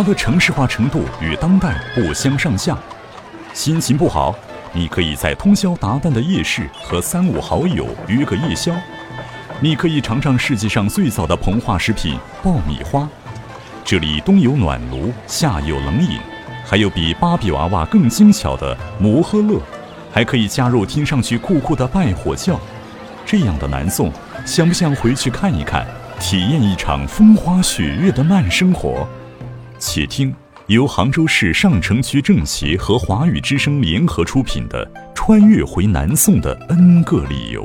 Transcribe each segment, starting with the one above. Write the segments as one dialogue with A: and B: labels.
A: 它的城市化程度与当代不相上下。心情不好，你可以在通宵达旦的夜市和三五好友约个夜宵。你可以尝尝世界上最早的膨化食品爆米花。这里冬有暖炉，夏有冷饮，还有比芭比娃娃更精巧的摩诃乐，还可以加入听上去酷酷的拜火教。这样的南宋，想不想回去看一看，体验一场风花雪月的慢生活？且听由杭州市上城区政协和华语之声联合出品的《穿越回南宋的 N 个理由》。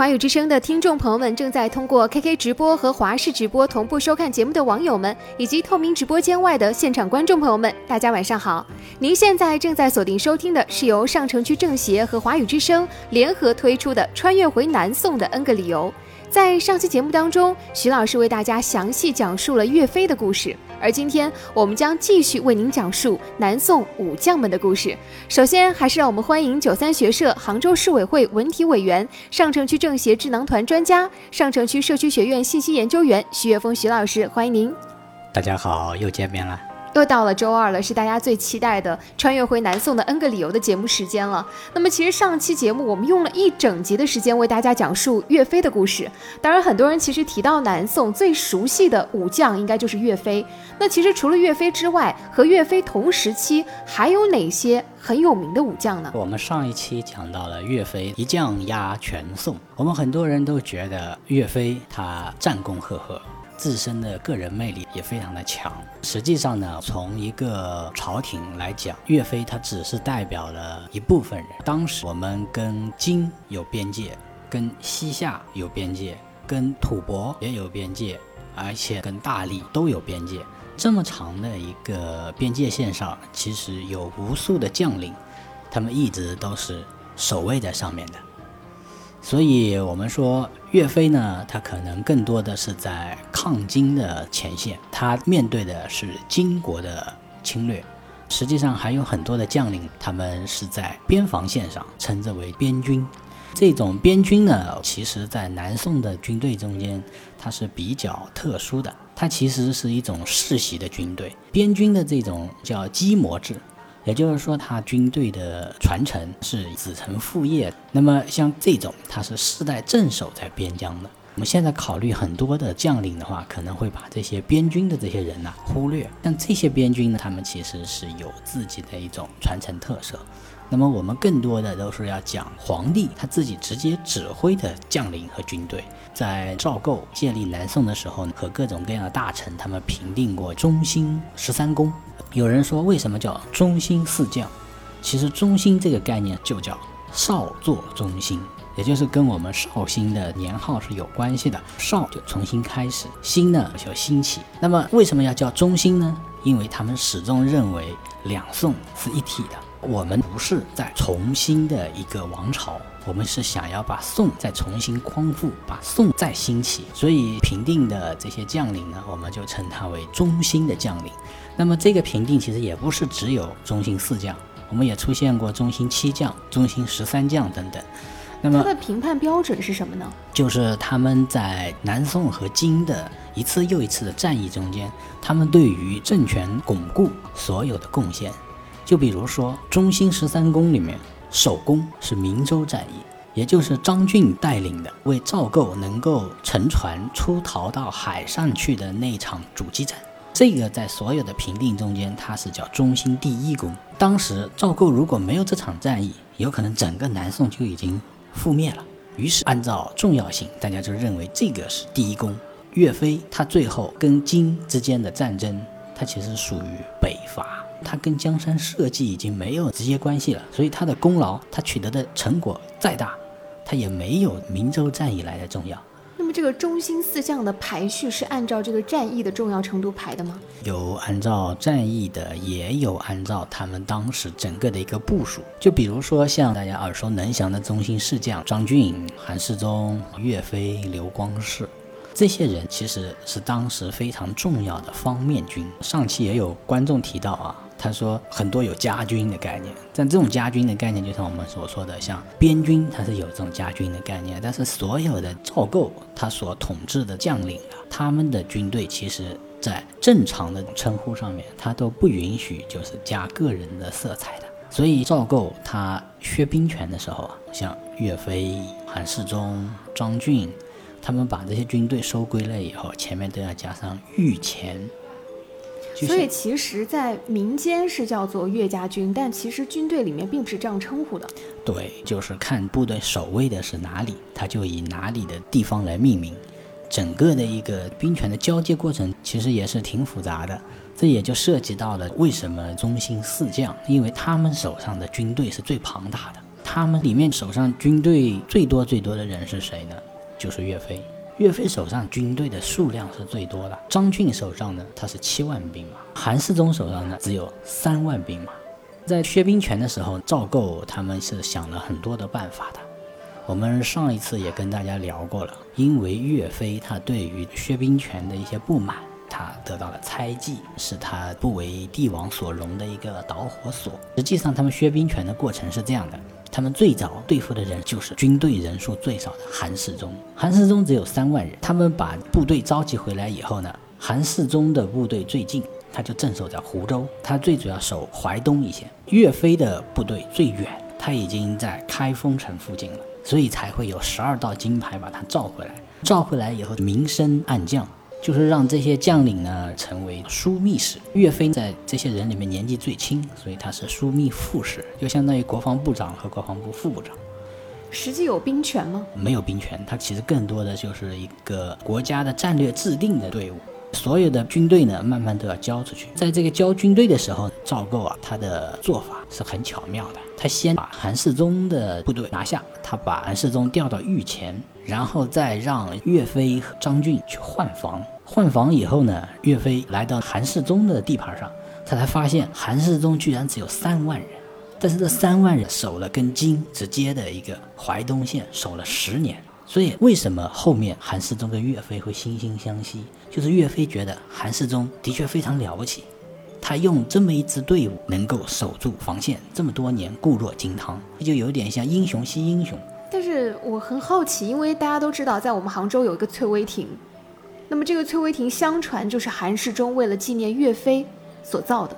B: 华语之声的听众朋友们，正在通过 KK 直播和华视直播同步收看节目的网友们，以及透明直播间外的现场观众朋友们，大家晚上好！您现在正在锁定收听的是由上城区政协和华语之声联合推出的《穿越回南宋的 N 个理由》。在上期节目当中，徐老师为大家详细讲述了岳飞的故事，而今天我们将继续为您讲述南宋武将们的故事。首先，还是让我们欢迎九三学社杭州市委会文体委员、上城区政协智囊团专家、上城区社区学院信息研究员徐月峰徐老师，欢迎您。
C: 大家好，又见面了。
B: 又到了周二了，是大家最期待的穿越回南宋的 N 个理由的节目时间了。那么，其实上期节目我们用了一整集的时间为大家讲述岳飞的故事。当然，很多人其实提到南宋最熟悉的武将应该就是岳飞。那其实除了岳飞之外，和岳飞同时期还有哪些很有名的武将呢？
C: 我们上一期讲到了岳飞一将压全宋，我们很多人都觉得岳飞他战功赫赫。自身的个人魅力也非常的强。实际上呢，从一个朝廷来讲，岳飞他只是代表了一部分人。当时我们跟金有边界，跟西夏有边界，跟吐蕃也有边界，而且跟大理都有边界。这么长的一个边界线上，其实有无数的将领，他们一直都是守卫在上面的。所以，我们说岳飞呢，他可能更多的是在抗金的前线，他面对的是金国的侵略。实际上，还有很多的将领，他们是在边防线上，称之为边军。这种边军呢，其实在南宋的军队中间，它是比较特殊的，它其实是一种世袭的军队。边军的这种叫基模制。也就是说，他军队的传承是子承父业。那么像这种，他是世代镇守在边疆的。我们现在考虑很多的将领的话，可能会把这些边军的这些人呢忽略。但这些边军呢，他们其实是有自己的一种传承特色。那么我们更多的都是要讲皇帝他自己直接指挥的将领和军队。在赵构建立南宋的时候呢，和各种各样的大臣他们平定过中兴十三公。有人说，为什么叫中兴四将？其实“中兴”这个概念就叫少作中兴，也就是跟我们绍兴的年号是有关系的。少就重新开始，兴呢就兴起。那么为什么要叫中兴呢？因为他们始终认为两宋是一体的。我们不是在重新的一个王朝，我们是想要把宋再重新匡复，把宋再兴起。所以平定的这些将领呢，我们就称他为中兴的将领。那么这个平定其实也不是只有中兴四将，我们也出现过中兴七将、中兴十三将等等。那么
B: 它的评判标准是什么呢？
C: 就是他们在南宋和金的一次又一次的战役中间，他们对于政权巩固所有的贡献。就比如说中兴十三功里面，首功是明州战役，也就是张俊带领的为赵构能够乘船出逃到海上去的那场阻击战。这个在所有的评定中间，它是叫中兴第一功。当时赵构如果没有这场战役，有可能整个南宋就已经覆灭了。于是按照重要性，大家就认为这个是第一功。岳飞他最后跟金之间的战争，他其实属于北伐，他跟江山社稷已经没有直接关系了。所以他的功劳，他取得的成果再大，他也没有明州战役来的重要。
B: 那么这个中兴四将的排序是按照这个战役的重要程度排的吗？
C: 有按照战役的，也有按照他们当时整个的一个部署。就比如说像大家耳熟能详的中兴四将张俊、韩世忠、岳飞、刘光世，这些人其实是当时非常重要的方面军。上期也有观众提到啊。他说很多有家军的概念，但这种家军的概念，就像我们所说的，像边军，它是有这种家军的概念。但是所有的赵构他所统治的将领啊，他们的军队其实，在正常的称呼上面，他都不允许就是加个人的色彩的。所以赵构他削兵权的时候啊，像岳飞、韩世忠、张俊，他们把这些军队收归了以后，前面都要加上御前。
B: 所以其实，在民间是叫做岳家军，但其实军队里面并不是这样称呼的。
C: 对，就是看部队守卫的是哪里，他就以哪里的地方来命名。整个的一个兵权的交接过程，其实也是挺复杂的。这也就涉及到了为什么中兴四将，因为他们手上的军队是最庞大的。他们里面手上军队最多最多的人是谁呢？就是岳飞。岳飞手上军队的数量是最多的，张俊手上呢，他是七万兵马，韩世忠手上呢只有三万兵马。在削兵权的时候，赵构他们是想了很多的办法的。我们上一次也跟大家聊过了，因为岳飞他对于削兵权的一些不满，他得到了猜忌，是他不为帝王所容的一个导火索。实际上，他们削兵权的过程是这样的。他们最早对付的人就是军队人数最少的韩世忠。韩世忠只有三万人。他们把部队召集回来以后呢，韩世忠的部队最近，他就镇守在湖州，他最主要守淮东一线。岳飞的部队最远，他已经在开封城附近了，所以才会有十二道金牌把他召回来。召回来以后，明升暗降。就是让这些将领呢成为枢密使。岳飞在这些人里面年纪最轻，所以他是枢密副使，就相当于国防部长和国防部副部长。
B: 实际有兵权吗？
C: 没有兵权，他其实更多的就是一个国家的战略制定的队伍。所有的军队呢，慢慢都要交出去。在这个交军队的时候，赵构啊，他的做法是很巧妙的。他先把韩世忠的部队拿下，他把韩世忠调到御前，然后再让岳飞和张俊去换防。换防以后呢，岳飞来到韩世忠的地盘上，他才发现韩世忠居然只有三万人，但是这三万人守了跟金直接的一个淮东线，守了十年。所以，为什么后面韩世忠跟岳飞会惺惺相惜？就是岳飞觉得韩世忠的确非常了不起，他用这么一支队伍能够守住防线这么多年，固若金汤，就有点像英雄惜英雄。
B: 但是我很好奇，因为大家都知道，在我们杭州有一个翠微亭，那么这个翠微亭相传就是韩世忠为了纪念岳飞所造的。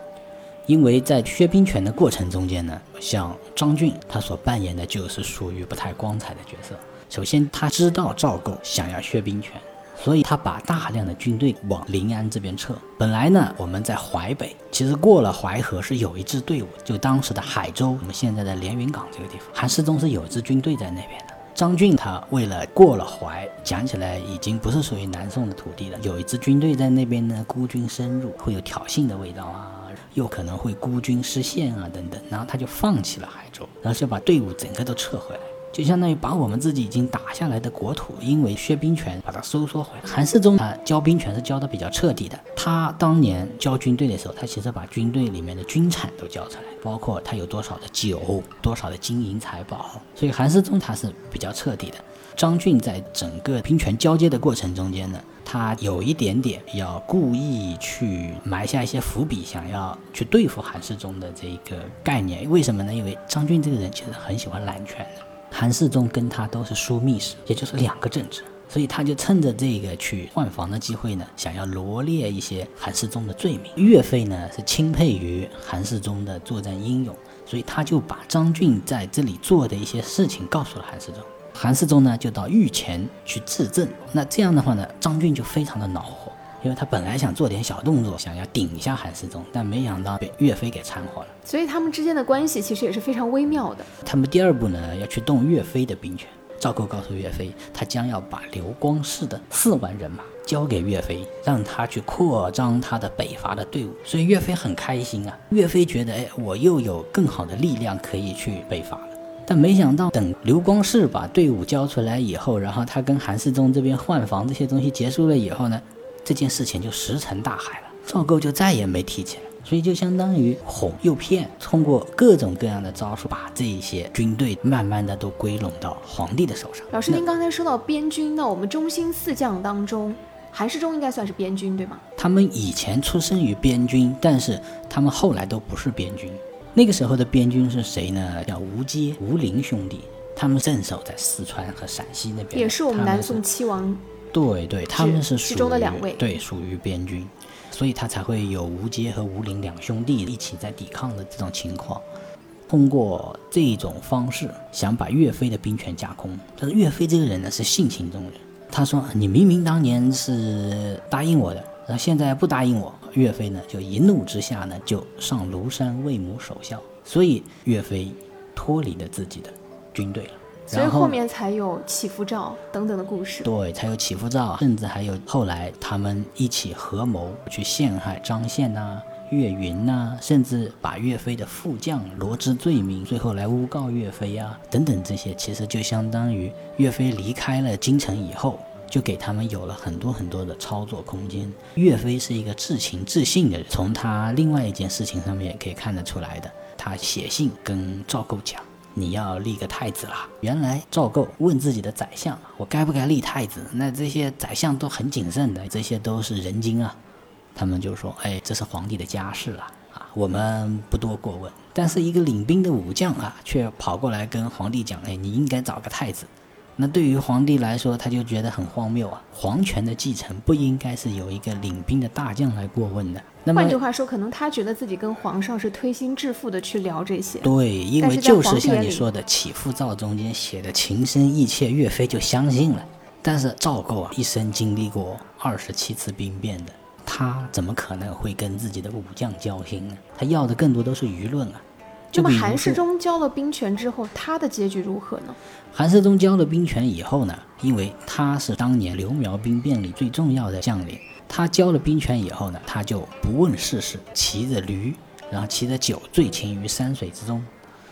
C: 因为在薛兵权的过程中间呢，像张俊他所扮演的就是属于不太光彩的角色。首先，他知道赵构想要薛兵权，所以他把大量的军队往临安这边撤。本来呢，我们在淮北，其实过了淮河是有一支队伍，就当时的海州，我们现在的连云港这个地方，韩世忠是有一支军队在那边的。张俊他为了过了淮，讲起来已经不是属于南宋的土地了，有一支军队在那边呢，孤军深入，会有挑衅的味道啊，又可能会孤军失陷啊等等，然后他就放弃了海州，然后就把队伍整个都撤回来。就相当于把我们自己已经打下来的国土，因为削兵权把它收缩回来。韩世忠他交兵权是交的比较彻底的。他当年交军队的时候，他其实把军队里面的军产都交出来，包括他有多少的酒，多少的金银财宝。所以韩世忠他是比较彻底的。张俊在整个兵权交接的过程中间呢，他有一点点要故意去埋下一些伏笔，想要去对付韩世忠的这一个概念。为什么呢？因为张俊这个人其实很喜欢揽权。韩世忠跟他都是枢密使，也就是两个政治，所以他就趁着这个去换防的机会呢，想要罗列一些韩世忠的罪名。岳飞呢是钦佩于韩世忠的作战英勇，所以他就把张俊在这里做的一些事情告诉了韩世忠。韩世忠呢就到御前去质证。那这样的话呢，张俊就非常的恼火。因为他本来想做点小动作，想要顶一下韩世忠，但没想到被岳飞给掺和了。
B: 所以他们之间的关系其实也是非常微妙的。
C: 他们第二步呢，要去动岳飞的兵权。赵构告诉岳飞，他将要把刘光世的四万人马交给岳飞，让他去扩张他的北伐的队伍。所以岳飞很开心啊。岳飞觉得，哎，我又有更好的力量可以去北伐了。但没想到，等刘光世把队伍交出来以后，然后他跟韩世忠这边换防这些东西结束了以后呢？这件事情就石沉大海了，赵构就再也没提起来，所以就相当于哄诱骗，通过各种各样的招数，把这些军队慢慢的都归拢到皇帝的手上。
B: 老师，您刚才说到边军，那我们中兴四将当中，韩世忠应该算是边军对吗？
C: 他们以前出生于边军，但是他们后来都不是边军。那个时候的边军是谁呢？叫吴阶、吴陵兄弟，他们镇守在四川和陕西那边，
B: 也是我们南宋七王。
C: 对对，他们是
B: 其中的两位，
C: 对，属于边军，所以他才会有吴阶和吴陵两兄弟一起在抵抗的这种情况。通过这种方式想把岳飞的兵权架空，但是岳飞这个人呢是性情中人，他说你明明当年是答应我的，然后现在不答应我，岳飞呢就一怒之下呢就上庐山为母守孝，所以岳飞脱离了自己的军队了，
B: 所以后面才有祈福照等等的故事，
C: 对，才有祈福照，甚至还有后来他们一起合谋去陷害张宪呐。岳云呐，甚至把岳飞的副将罗织罪名，最后来诬告岳飞啊，等等这些，其实就相当于岳飞离开了京城以后，就给他们有了很多很多的操作空间。岳飞是一个至情至性的人，从他另外一件事情上面也可以看得出来的。他写信跟赵构讲：“你要立个太子啦。”原来赵构问自己的宰相：“我该不该立太子？”那这些宰相都很谨慎的，这些都是人精啊。他们就说：“哎，这是皇帝的家事了啊，我们不多过问。”但是一个领兵的武将啊，却跑过来跟皇帝讲：“哎，你应该找个太子。”那对于皇帝来说，他就觉得很荒谬啊！皇权的继承不应该是由一个领兵的大将来过问的。那么
B: 换句话说，可能他觉得自己跟皇上是推心置腹的去聊这些。
C: 对，因为就是像你说的《起复诏》中间写的情深意切，岳飞就相信了。但是赵构啊，一生经历过二十七次兵变的。他怎么可能会跟自己的武将交心呢？他要的更多都是舆论啊。
B: 那么韩世忠交了兵权之后，他的结局如何呢？
C: 韩世忠交了兵权以后呢，因为他是当年刘苗兵变里最重要的将领，他交了兵权以后呢，他就不问世事，骑着驴，然后骑着酒醉情于山水之中，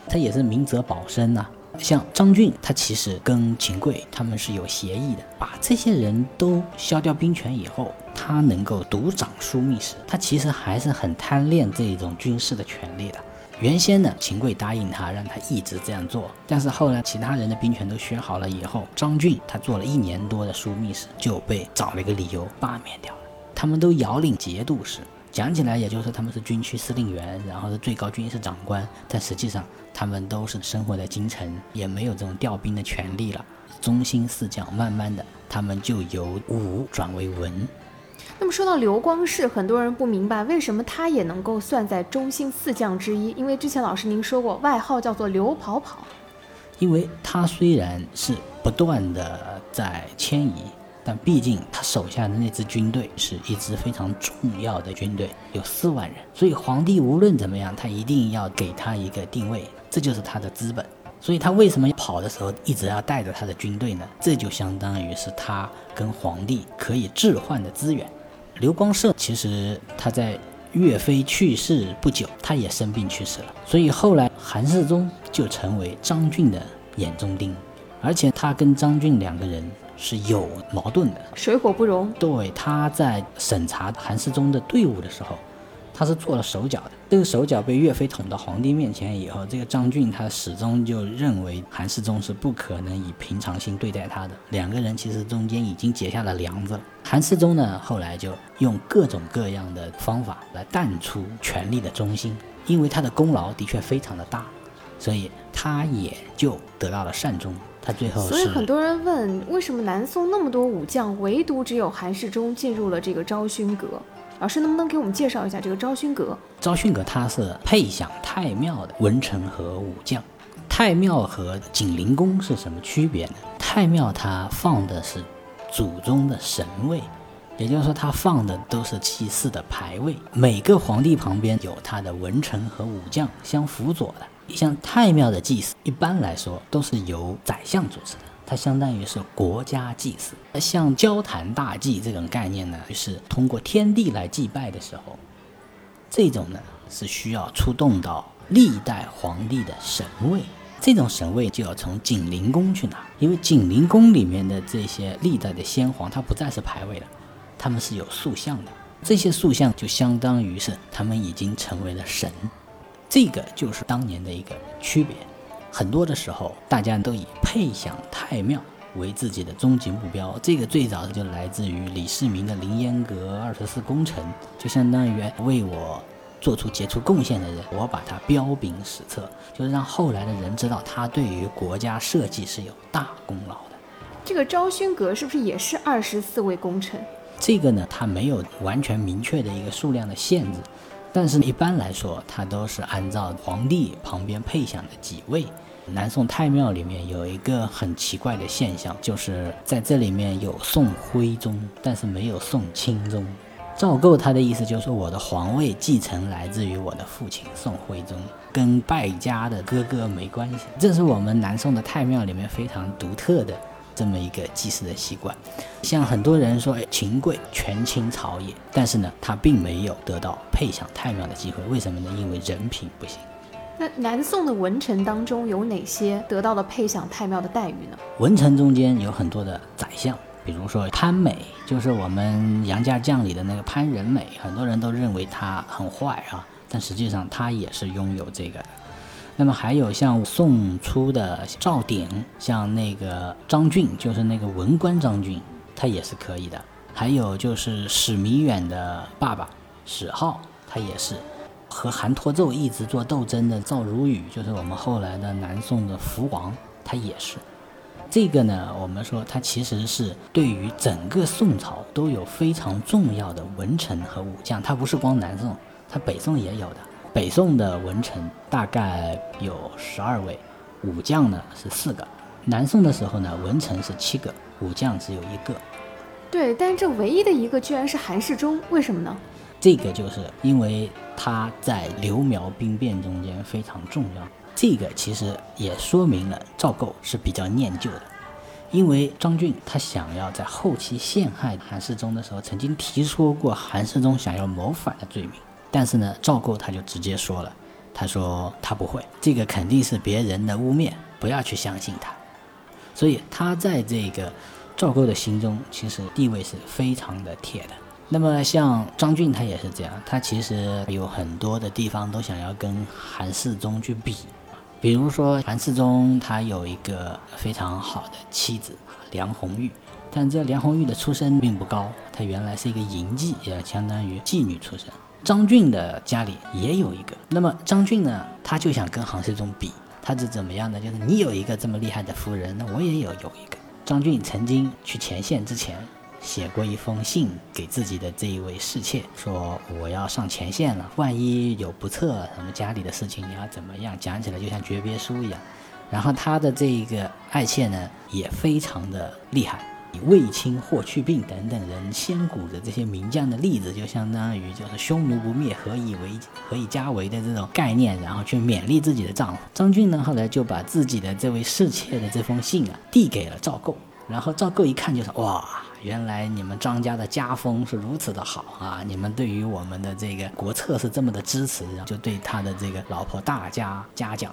C: 他也是明哲保身呐。像张俊，他其实跟秦桧他们是有协议的，把这些人都削掉兵权以后，他能够独掌枢密使，他其实还是很贪恋这种军事的权利的。原先呢，秦桧答应他，让他一直这样做，但是后来其他人的兵权都削好了以后，张俊他做了一年多的枢密使，就被找了一个理由罢免掉了。他们都遥领节度使。讲起来，也就是他们是军区司令员，然后是最高军事长官，但实际上他们都是生活在京城，也没有这种调兵的权利了。中兴四将，慢慢的，他们就由武转为文。
B: 那么说到刘光世，很多人不明白为什么他也能够算在中兴四将之一，因为之前老师您说过，外号叫做刘跑跑。
C: 因为他虽然是不断的在迁移。但毕竟他手下的那支军队是一支非常重要的军队，有四万人，所以皇帝无论怎么样，他一定要给他一个定位，这就是他的资本。所以他为什么跑的时候一直要带着他的军队呢？这就相当于是他跟皇帝可以置换的资源。刘光世其实他在岳飞去世不久，他也生病去世了，所以后来韩世忠就成为张俊的眼中钉，而且他跟张俊两个人。是有矛盾的，
B: 水火不容。
C: 对，他在审查韩世忠的队伍的时候，他是做了手脚的。这个手脚被岳飞捅到皇帝面前以后，这个张俊他始终就认为韩世忠是不可能以平常心对待他的。两个人其实中间已经结下了梁子了。韩世忠呢，后来就用各种各样的方法来淡出权力的中心，因为他的功劳的确非常的大，所以他也就得到了善终。他最后，
B: 所以很多人问，为什么南宋那么多武将，唯独只有韩世忠进入了这个昭勋阁？老师能不能给我们介绍一下这个昭勋阁？
C: 昭勋阁它是配享太庙的文臣和武将。太庙和景灵宫是什么区别呢？太庙它放的是祖宗的神位，也就是说它放的都是祭祀的牌位。每个皇帝旁边有他的文臣和武将相辅佐的。像太庙的祭祀，一般来说都是由宰相主持的，它相当于是国家祭祀。像交坛大祭这种概念呢，就是通过天地来祭拜的时候，这种呢是需要出动到历代皇帝的神位，这种神位就要从景陵宫去拿，因为景陵宫里面的这些历代的先皇，他不再是牌位了，他们是有塑像的，这些塑像就相当于是他们已经成为了神。这个就是当年的一个区别，很多的时候大家都以配享太庙为自己的终极目标。这个最早就来自于李世民的凌烟阁二十四功臣，就相当于为我做出杰出贡献的人，我把他标炳史册，就是让后来的人知道他对于国家设计是有大功劳的。
B: 这个昭勋阁是不是也是二十四位功臣？
C: 这个呢，它没有完全明确的一个数量的限制，但是一般来说，它都是按照皇帝旁边配享的几位。南宋太庙里面有一个很奇怪的现象，就是在这里面有宋徽宗，但是没有宋钦宗。赵构他的意思就是说，我的皇位继承来自于我的父亲宋徽宗，跟败家的哥哥没关系。这是我们南宋的太庙里面非常独特的。这么一个祭祀的习惯，像很多人说，哎，秦桧权倾朝野，但是呢，他并没有得到配享太庙的机会，为什么呢？因为人品不行。
B: 那南宋的文臣当中有哪些得到了配享太庙的待遇呢？
C: 文臣中间有很多的宰相，比如说潘美，就是我们杨家将里的那个潘仁美，很多人都认为他很坏啊，但实际上他也是拥有这个的。那么还有像宋初的赵鼎，像那个张俊，就是那个文官张俊，他也是可以的。还有就是史弥远的爸爸史浩，他也是和韩托胄一直做斗争的赵如宇，就是我们后来的南宋的福王，他也是。这个呢，我们说他其实是对于整个宋朝都有非常重要的文臣和武将，他不是光南宋，他北宋也有的。北宋的文臣大概有十二位，武将呢是四个。南宋的时候呢，文臣是七个，武将只有一个。
B: 对，但是这唯一的一个居然是韩世忠，为什么呢？
C: 这个就是因为他在刘苗兵变中间非常重要。这个其实也说明了赵构是比较念旧的，因为张俊他想要在后期陷害韩世忠的时候，曾经提出过韩世忠想要谋反的罪名。但是呢，赵构他就直接说了，他说他不会，这个肯定是别人的污蔑，不要去相信他。所以他在这个赵构的心中，其实地位是非常的铁的。那么像张俊他也是这样，他其实有很多的地方都想要跟韩世忠去比，比如说韩世忠他有一个非常好的妻子梁红玉，但这梁红玉的出身并不高，她原来是一个淫妓，也相当于妓女出身。张俊的家里也有一个，那么张俊呢，他就想跟韩世忠比，他是怎么样的？就是你有一个这么厉害的夫人，那我也有有一个。张俊曾经去前线之前，写过一封信给自己的这一位侍妾，说我要上前线了，万一有不测，什么家里的事情你要怎么样？讲起来就像诀别书一样。然后他的这一个爱妾呢，也非常的厉害。以卫青、霍去病等等人先古的这些名将的例子，就相当于就是匈奴不灭，何以为何以家为的这种概念，然后去勉励自己的丈夫张俊呢。后来就把自己的这位侍妾的这封信啊递给了赵构，然后赵构一看就说：“哇，原来你们张家的家风是如此的好啊！你们对于我们的这个国策是这么的支持，就对他的这个老婆大加嘉奖，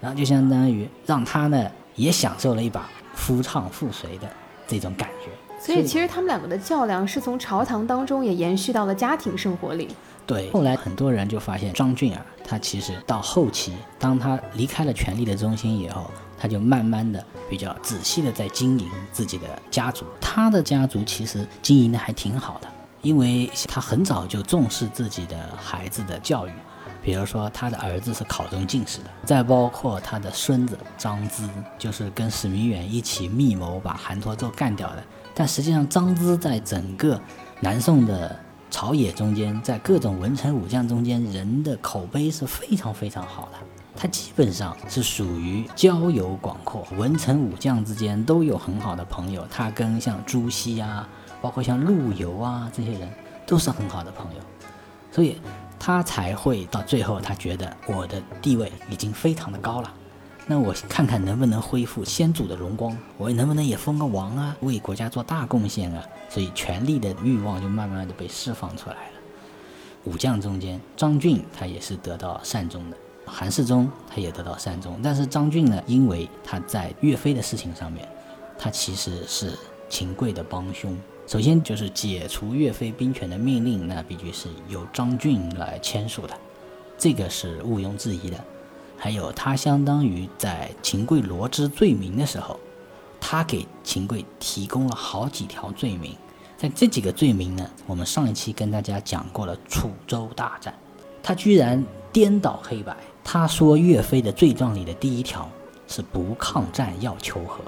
C: 然后就相当于让他呢也享受了一把夫唱妇随的。”这种感觉，
B: 所以其实他们两个的较量是从朝堂当中也延续到了家庭生活里。
C: 对，后来很多人就发现张俊啊，他其实到后期，当他离开了权力的中心以后，他就慢慢的比较仔细的在经营自己的家族。他的家族其实经营的还挺好的，因为他很早就重视自己的孩子的教育。比如说，他的儿子是考中进士的，再包括他的孙子张咨，就是跟史弥远一起密谋把韩托胄干掉的。但实际上，张咨在整个南宋的朝野中间，在各种文臣武将中间，人的口碑是非常非常好的。他基本上是属于交友广阔，文臣武将之间都有很好的朋友。他跟像朱熹啊，包括像陆游啊这些人，都是很好的朋友。所以。他才会到最后，他觉得我的地位已经非常的高了，那我看看能不能恢复先祖的荣光，我能不能也封个王啊，为国家做大贡献啊？所以权力的欲望就慢慢的被释放出来了。武将中间，张俊他也是得到善终的，韩世忠他也得到善终，但是张俊呢，因为他在岳飞的事情上面，他其实是秦桧的帮凶。首先就是解除岳飞兵权的命令，那必须是由张俊来签署的，这个是毋庸置疑的。还有他相当于在秦桧罗织罪名的时候，他给秦桧提供了好几条罪名。在这几个罪名呢，我们上一期跟大家讲过了楚州大战，他居然颠倒黑白。他说岳飞的罪状里的第一条是不抗战要求和，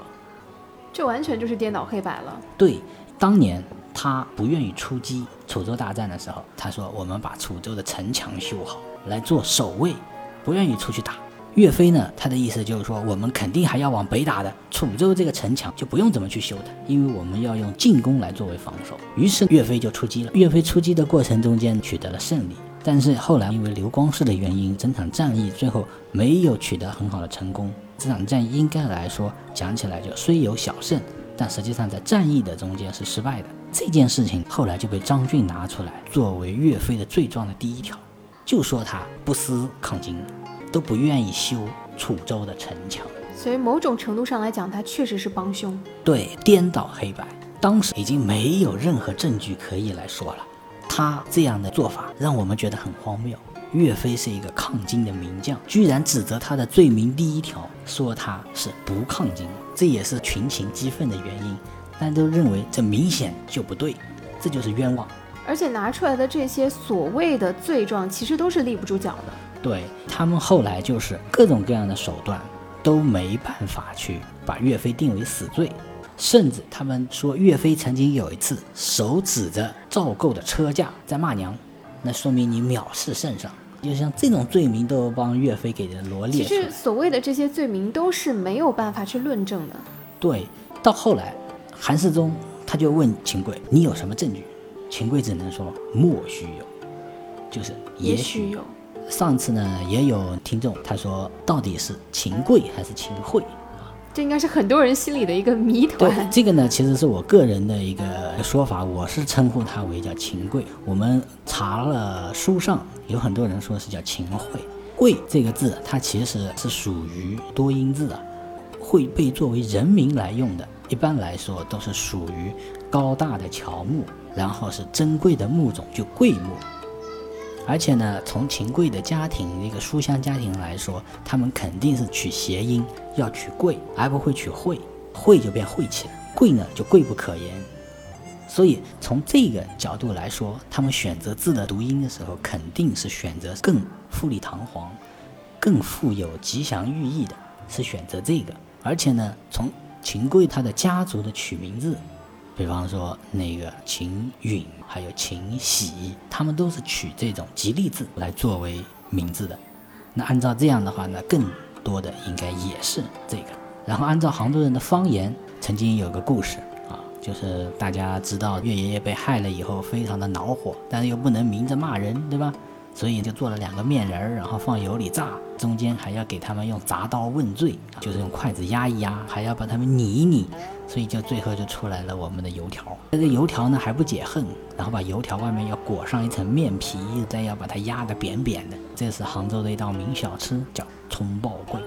B: 这完全就是颠倒黑白了。
C: 对，当年他不愿意出击楚州大战的时候，他说我们把楚州的城墙修好来做守卫，不愿意出去打。岳飞呢，他的意思就是说，我们肯定还要往北打的，楚州这个城墙就不用怎么去修的，因为我们要用进攻来作为防守。于是岳飞就出击了。岳飞出击的过程中间取得了胜利，但是后来因为刘光世的原因，整场战役最后没有取得很好的成功。这场战役应该来说讲起来就虽有小胜，但实际上在战役的中间是失败的。这件事情后来就被张俊拿出来作为岳飞的罪状的第一条，就说他不思抗金。都不愿意修楚州的城墙，
B: 所以某种程度上来讲，他确实是帮凶。
C: 对，颠倒黑白，当时已经没有任何证据可以来说了。他这样的做法让我们觉得很荒谬。岳飞是一个抗金的名将，居然指责他的罪名第一条说他是不抗金，这也是群情激愤的原因。大家都认为这明显就不对，这就是冤枉。
B: 而且拿出来的这些所谓的罪状，其实都是立不住脚的。
C: 对他们后来就是各种各样的手段都没办法去把岳飞定为死罪，甚至他们说岳飞曾经有一次手指着赵构的车架在骂娘，那说明你藐视圣上。就像这种罪名都帮岳飞给罗列
B: 其实所谓的这些罪名都是没有办法去论证的。
C: 对，到后来韩世忠他就问秦桧：“你有什么证据？”秦桧只能说：“莫须有，就是
B: 也
C: 许
B: 有。”
C: 上次呢，也有听众他说，到底是秦桧还是秦桧
B: 这应该是很多人心里的一个谜团。
C: 这个呢，其实是我个人的一个说法，我是称呼它为叫秦桧。我们查了书上有很多人说是叫秦桧，桧这个字它其实是属于多音字啊，会被作为人名来用的。一般来说都是属于高大的乔木，然后是珍贵的木种，就桂木。而且呢，从秦桧的家庭一个书香家庭来说，他们肯定是取谐音，要取贵，而不会取讳，讳就变晦气了，贵呢就贵不可言。所以从这个角度来说，他们选择字的读音的时候，肯定是选择更富丽堂皇、更富有吉祥寓意的，是选择这个。而且呢，从秦桧他的家族的取名字。比方说那个秦允，还有秦喜，他们都是取这种吉利字来作为名字的。那按照这样的话呢，更多的应该也是这个。然后按照杭州人的方言，曾经有个故事啊，就是大家知道岳爷爷被害了以后，非常的恼火，但是又不能明着骂人，对吧？所以就做了两个面人儿，然后放油里炸，中间还要给他们用铡刀问罪，就是用筷子压一压，还要把他们拧一拧，所以就最后就出来了我们的油条。这个油条呢还不解恨，然后把油条外面要裹上一层面皮，再要把它压得扁扁的。这是杭州的一道名小吃，叫葱爆桂。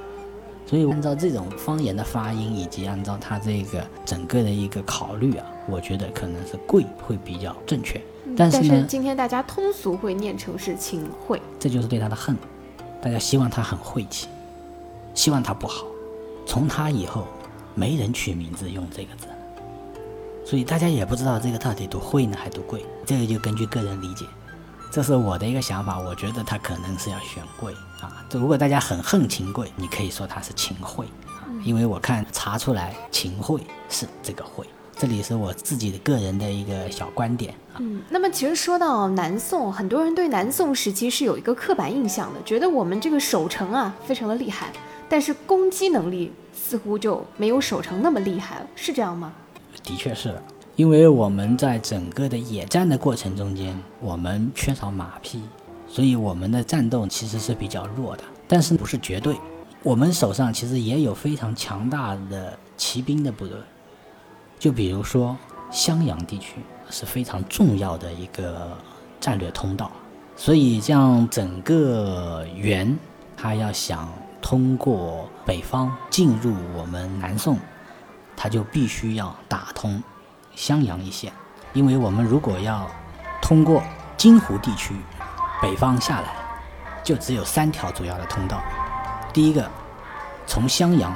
C: 所以按照这种方言的发音，以及按照它这个整个的一个考虑啊，我觉得可能是贵会比较正确。但是呢，
B: 今天大家通俗会念成是秦桧，
C: 这就是对他的恨。大家希望他很晦气，希望他不好。从他以后，没人取名字用这个字，所以大家也不知道这个到底读会呢还读贵。这个就根据个人理解，这是我的一个想法。我觉得他可能是要选贵啊。如果大家很恨秦桧，你可以说他是秦桧啊，因为我看查出来秦桧是这个桧。这里是我自己的个人的一个小观点啊。
B: 嗯，那么其实说到南宋，很多人对南宋时期是有一个刻板印象的，觉得我们这个守城啊非常的厉害，但是攻击能力似乎就没有守城那么厉害了，是这样吗？
C: 的确是的，因为我们在整个的野战的过程中间，我们缺少马匹，所以我们的战斗其实是比较弱的，但是不是绝对。我们手上其实也有非常强大的骑兵的部队。就比如说襄阳地区是非常重要的一个战略通道，所以像整个元，他要想通过北方进入我们南宋，他就必须要打通襄阳一线，因为我们如果要通过金湖地区北方下来，就只有三条主要的通道，第一个从襄阳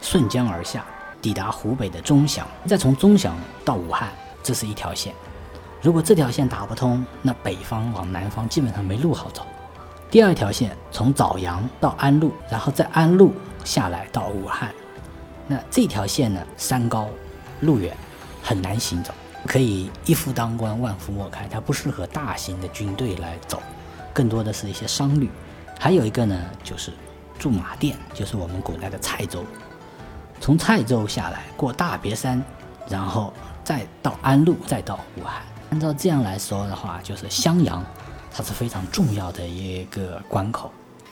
C: 顺江而下。抵达湖北的钟祥，再从钟祥到武汉，这是一条线。如果这条线打不通，那北方往南方基本上没路好走。第二条线从枣阳到安陆，然后在安陆下来到武汉，那这条线呢，山高路远，很难行走，可以一夫当关万夫莫开，它不适合大型的军队来走，更多的是一些商旅。还有一个呢，就是驻马店，就是我们古代的蔡州，从蔡州下来过大别山，然后再到安陆，再到武汉。按照这样来说的话，就是襄阳。它是非常重要的一个关口，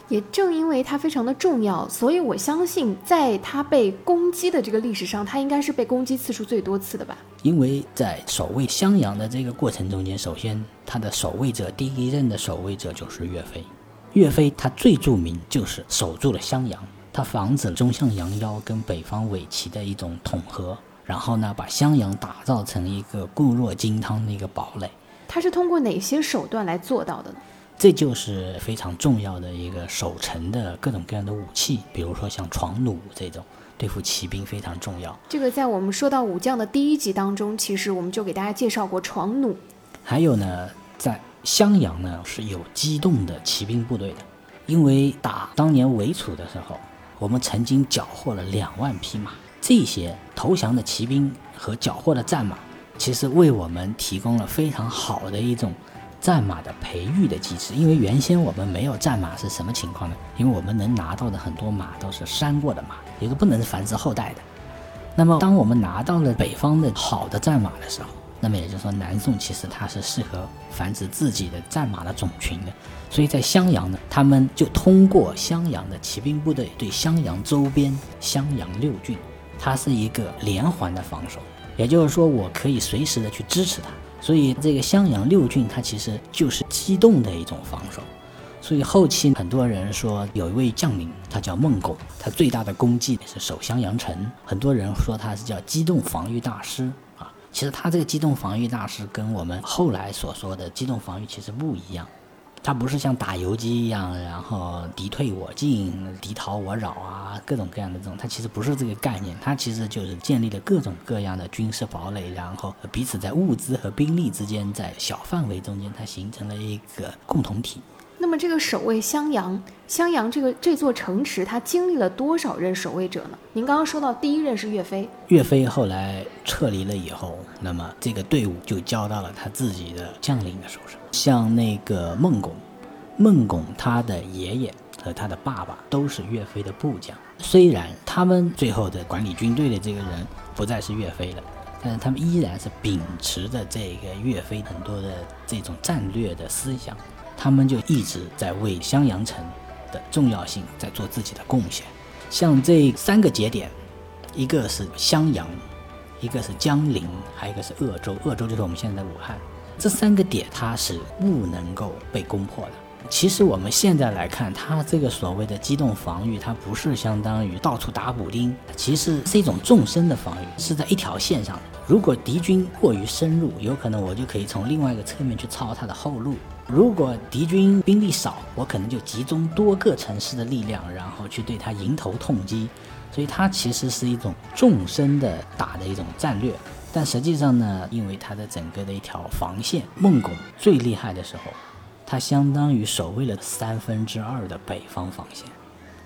B: 也正因为它非常的重要，所以我相信，在它被攻击的这个历史上，它应该是被攻击次数最多次的吧。
C: 因为在守卫襄阳的这个过程中间，首先它的守卫者第一任的守卫者就是岳飞，岳飞他最著名就是守住了襄阳，他防止了中向杨妖跟北方伪齐的一种统合，然后呢，把襄阳打造成一个固若金汤的一个堡垒。
B: 他是通过哪些手段来做到的呢？
C: 这就是非常重要的一个守城的各种各样的武器，比如说像床弩这种，对付骑兵非常重要。
B: 这个在我们说到武将的第一集当中，其实我们就给大家介绍过床弩。
C: 还有呢，在襄阳呢是有机动的骑兵部队的，因为打当年围楚的时候，我们曾经缴获了两万匹马，这些投降的骑兵和缴获的战马。其实为我们提供了非常好的一种战马的培育的机制，因为原先我们没有战马是什么情况呢？因为我们能拿到的很多马都是山过的马，也就不能繁殖后代的。那么当我们拿到了北方的好的战马的时候，那么也就是说南宋其实它是适合繁殖自己的战马的种群的。所以在襄阳呢，他们就通过襄阳的骑兵部队对襄阳周边襄阳六郡，它是一个连环的防守。也就是说，我可以随时的去支持他，所以这个襄阳六郡，它其实就是机动的一种防守。所以后期很多人说，有一位将领，他叫孟拱，他最大的功绩是守襄阳城。很多人说他是叫机动防御大师啊，其实他这个机动防御大师跟我们后来所说的机动防御其实不一样。它不是像打游击一样，然后敌退我进、敌逃我扰啊，各种各样的这种，它其实不是这个概念，它其实就是建立了各种各样的军事堡垒，然后彼此在物资和兵力之间，在小范围中间，它形成了一个共同体。
B: 那么这个守卫襄阳，襄阳这个这座城池，它经历了多少任守卫者呢？您刚刚说到第一任是岳飞，
C: 岳飞后来撤离了以后，那么这个队伍就交到了他自己的将领的手上。像那个孟拱，孟拱他的爷爷和他的爸爸都是岳飞的部将，虽然他们最后的管理军队的这个人不再是岳飞了，但是他们依然是秉持着这个岳飞很多的这种战略的思想。他们就一直在为襄阳城的重要性在做自己的贡献。像这三个节点，一个是襄阳，一个是江陵，还有一个是鄂州。鄂州就是我们现在的武汉。这三个点它是不能够被攻破的。其实我们现在来看，它这个所谓的机动防御，它不是相当于到处打补丁，其实是一种纵深的防御，是在一条线上的。如果敌军过于深入，有可能我就可以从另外一个侧面去抄他的后路。如果敌军兵力少，我可能就集中多个城市的力量，然后去对他迎头痛击。所以它其实是一种纵深的打的一种战略。但实际上呢，因为它的整个的一条防线，孟拱最厉害的时候，他相当于守卫了三分之二的北方防线。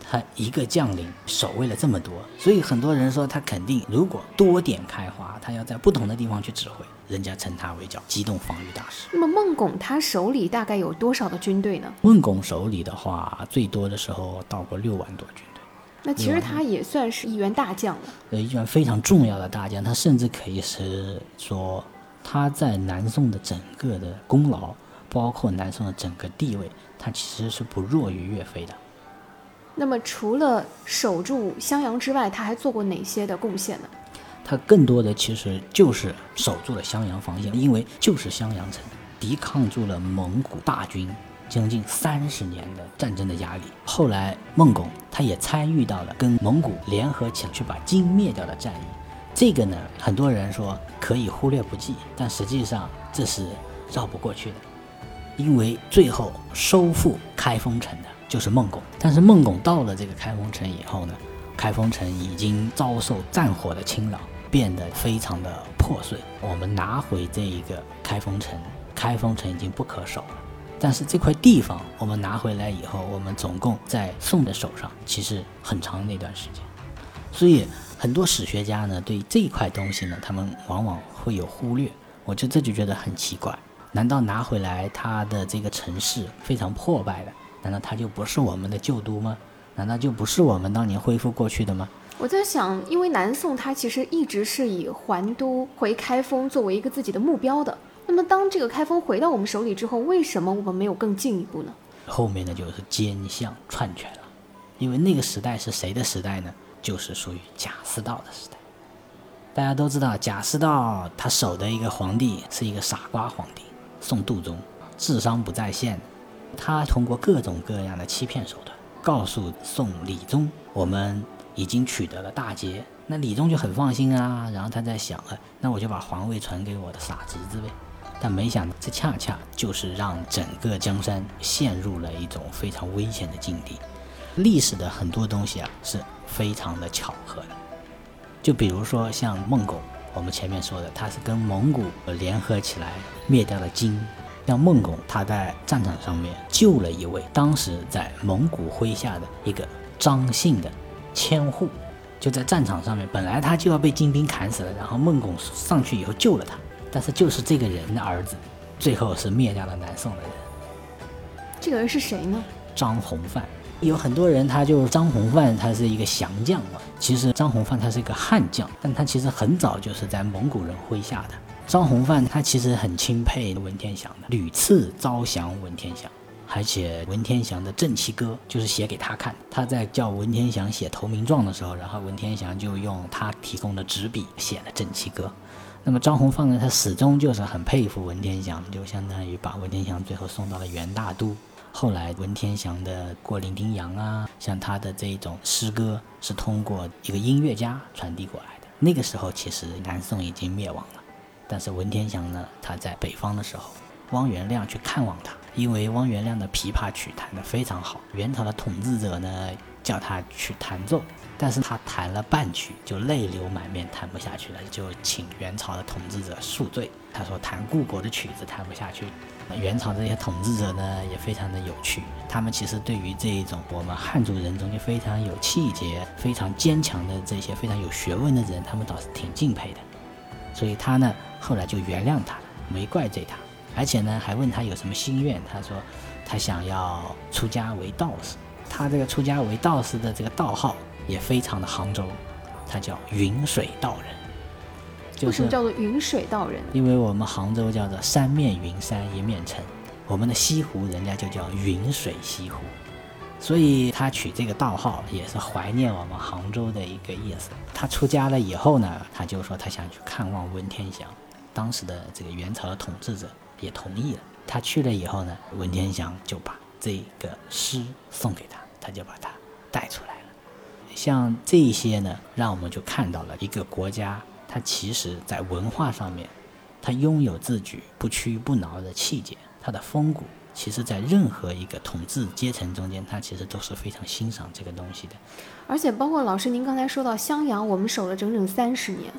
C: 他一个将领守卫了这么多，所以很多人说他肯定如果多点开花，他要在不同的地方去指挥，人家称他为叫机动防御大师。
B: 那么孟拱他手里大概有多少的军队呢？
C: 孟拱手里的话，最多的时候到过六万多军队。
B: 那其实他也算是一员大将了，
C: 呃，一员非常重要的大将。他甚至可以是说他在南宋的整个的功劳，包括南宋的整个地位，他其实是不弱于岳飞的。
B: 那么除了守住襄阳之外，他还做过哪些的贡献呢？
C: 他更多的其实就是守住了襄阳防线，因为就是襄阳城抵抗住了蒙古大军将近三十年的战争的压力。后来孟拱他也参与到了跟蒙古联合起来去把金灭掉的战役。这个呢，很多人说可以忽略不计，但实际上这是绕不过去的，因为最后收复开封城的。就是孟拱，但是孟拱到了这个开封城以后呢，开封城已经遭受战火的侵扰，变得非常的破碎。我们拿回这一个开封城，开封城已经不可守了。但是这块地方我们拿回来以后，我们总共在宋的手上，其实很长那段时间。所以很多史学家呢，对这一块东西呢，他们往往会有忽略。我就这就觉得很奇怪，难道拿回来它的这个城市非常破败的，难道它就不是我们的旧都吗？难道就不是我们当年恢复过去的吗？
B: 我在想，因为南宋它其实一直是以还都回开封作为一个自己的目标的。那么当这个开封回到我们手里之后，为什么我们没有更进一步呢？
C: 后面呢就是奸相篡权了，因为那个时代是谁的时代呢？就是属于贾似道的时代。大家都知道，贾似道他守的一个皇帝是一个傻瓜皇帝，宋度宗，智商不在线，他通过各种各样的欺骗手段。告诉宋理宗，我们已经取得了大捷，那李宗就很放心啊。然后他在想啊，那我就把皇位传给我的傻侄子呗。但没想到，这恰恰就是让整个江山陷入了一种非常危险的境地。历史的很多东西啊，是非常的巧合的。就比如说像孟拱，我们前面说的，他是跟蒙古联合起来灭掉了金。像孟拱，他在战场上面救了一位当时在蒙古麾下的一个张姓的千户，就在战场上面，本来他就要被金兵砍死了，然后孟拱上去以后救了他，但是就是这个人的儿子，最后是灭掉了南宋的人。
B: 这个人是谁呢？
C: 张弘范。有很多人他就张弘范，他是一个降将嘛，其实张弘范他是一个悍将，但他其实很早就是在蒙古人麾下的。张弘范他其实很钦佩文天祥的，屡次招降文天祥，还写文天祥的正气歌就是写给他看。他在叫文天祥写投名状的时候，然后文天祥就用他提供的纸笔写了正气歌。那么张弘范呢，他始终就是很佩服文天祥，就相当于把文天祥最后送到了元大都。后来文天祥的过零丁洋啊，像他的这种诗歌是通过一个音乐家传递过来的。那个时候其实南宋已经灭亡了。但是文天祥呢，他在北方的时候，汪元亮去看望他，因为汪元亮的琵琶曲弹得非常好，元朝的统治者呢叫他去弹奏，但是他弹了半曲就泪流满面，弹不下去了，就请元朝的统治者恕罪。他说弹故国的曲子弹不下去。元朝这些统治者呢也非常的有趣，他们其实对于这一种我们汉族人中就非常有气节、非常坚强的这些非常有学问的人，他们倒是挺敬佩的。所以他呢，后来就原谅他了，没怪罪他，而且呢，还问他有什么心愿。他说，他想要出家为道士。他这个出家为道士的这个道号也非常的杭州，他叫云水道人。
B: 为什么叫做云水道人？
C: 因为我们杭州叫做三面云山一面城，我们的西湖人家就叫云水西湖。所以他取这个道号也是怀念我们杭州的一个意思。他出家了以后呢，他就说他想去看望文天祥，当时的这个元朝的统治者也同意了。他去了以后呢，文天祥就把这个诗送给他，他就把它带出来了。像这些呢，让我们就看到了一个国家，它其实在文化上面，它拥有自己不屈不挠的气节，它的风骨。其实，在任何一个统治阶层中间，他其实都是非常欣赏这个东西的。
B: 而且，包括老师您刚才说到襄阳，我们守了整整三十年，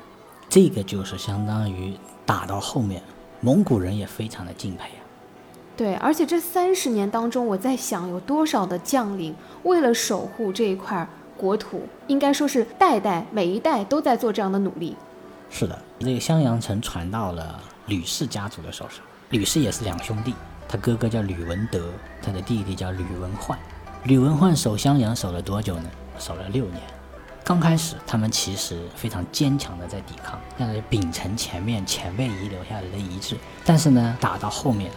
C: 这个就是相当于打到后面，蒙古人也非常的敬佩啊。
B: 对，而且这三十年当中，我在想，有多少的将领为了守护这一块国土，应该说是代代每一代都在做这样的努力。
C: 是的，这个襄阳城传到了吕氏家族的手上，吕氏也是两兄弟。他哥哥叫吕文德，他的弟弟叫吕文焕。吕文焕守襄阳守了多久呢？守了六年。刚开始，他们其实非常坚强的在抵抗，像是秉承前面前辈遗留下来的遗志。但是呢，打到后面，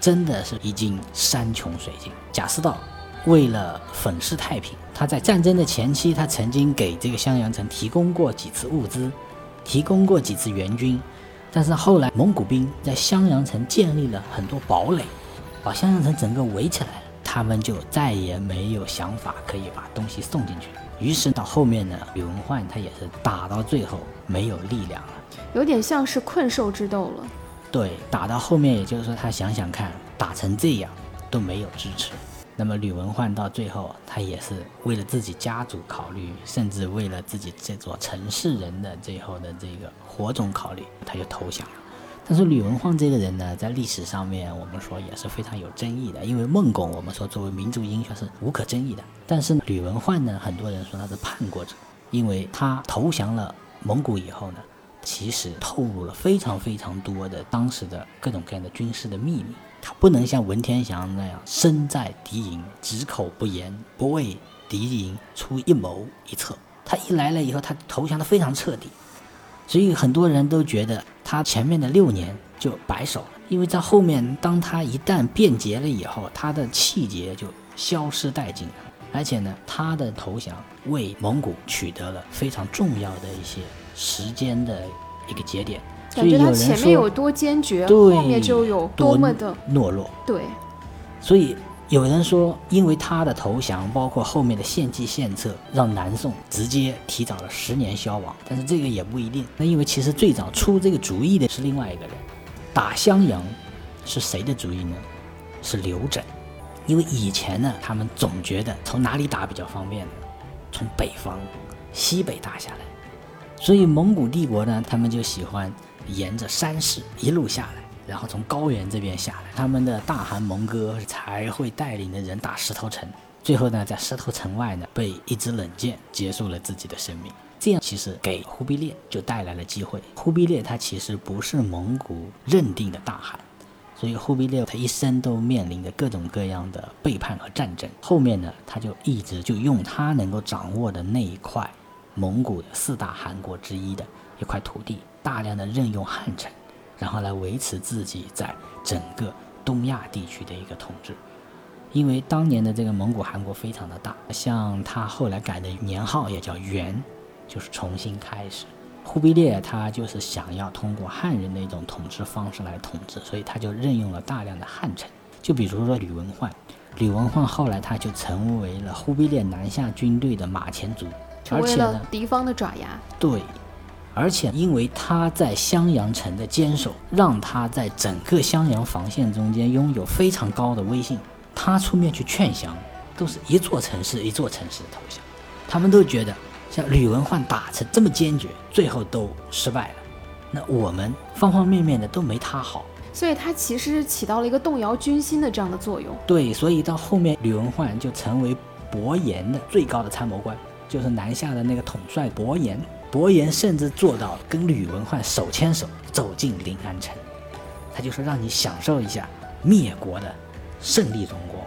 C: 真的是已经山穷水尽。贾似道为了粉饰太平，他在战争的前期，他曾经给这个襄阳城提供过几次物资，提供过几次援军。但是后来，蒙古兵在襄阳城建立了很多堡垒，把襄阳城整个围起来了。他们就再也没有想法可以把东西送进去。于是到后面呢，宇文焕他也是打到最后没有力量了，
B: 有点像是困兽之斗了。
C: 对，打到后面，也就是说他想想看，打成这样都没有支持，那么吕文焕到最后，他也是为了自己家族考虑，甚至为了自己这座城市人的最后的这个火种考虑，他就投降了。但是吕文焕这个人呢，在历史上面我们说也是非常有争议的，因为孟拱我们说作为民族英雄是无可争议的，但是吕文焕呢，很多人说他是叛国者，因为他投降了蒙古以后呢，其实透露了非常非常多的当时的各种各样的军事的秘密。他不能像文天祥那样身在敌营，只口不言，不为敌营出一谋一策。他一来了以后，他投降的非常彻底，所以很多人都觉得他前面的六年就白守了，因为在后面，当他一旦变节了以后，他的气节就消失殆尽了。而且呢，他的投降为蒙古取得了非常重要的一些时间的一个节点。
B: 感觉他前面有多坚决，后面就有
C: 多
B: 么的
C: 懦弱。
B: 对，
C: 所以有人说，因为他的投降，包括后面的献计献策，让南宋直接提早了十年消亡。但是这个也不一定。那因为其实最早出这个主意的是另外一个人，打襄阳是谁的主意呢？是刘枕。因为以前呢，他们总觉得从哪里打比较方便呢？从北方、西北打下来。所以蒙古帝国呢，他们就喜欢。沿着山势一路下来，然后从高原这边下来，他们的大汗蒙哥才会带领的人打石头城，最后呢，在石头城外呢，被一支冷箭结束了自己的生命。这样其实给忽必烈就带来了机会。忽必烈他其实不是蒙古认定的大汗，所以忽必烈他一生都面临着各种各样的背叛和战争。后面呢，他就一直就用他能够掌握的那一块蒙古的四大汗国之一的一块土地。大量的任用汉臣，然后来维持自己在整个东亚地区的一个统治。因为当年的这个蒙古汗国非常的大，像他后来改的年号也叫元，就是重新开始。忽必烈他就是想要通过汉人的一种统治方式来统治，所以他就任用了大量的汉臣。就比如说吕文焕，吕文焕后来他就成为了忽必烈南下军队的马前卒，
B: 成为了敌方的爪牙。
C: 对。而且，因为他在襄阳城的坚守，让他在整个襄阳防线中间拥有非常高的威信。他出面去劝降，都是一座城市一座城市的投降。他们都觉得，像吕文焕打成这么坚决，最后都失败了。那我们方方面面的都没他好，
B: 所以他其实起到了一个动摇军心的这样的作用。
C: 对，所以到后面，吕文焕就成为伯颜的最高的参谋官，就是南下的那个统帅伯颜。伯颜甚至做到跟吕文焕手牵手走进临安城，他就说让你享受一下灭国的胜利荣光。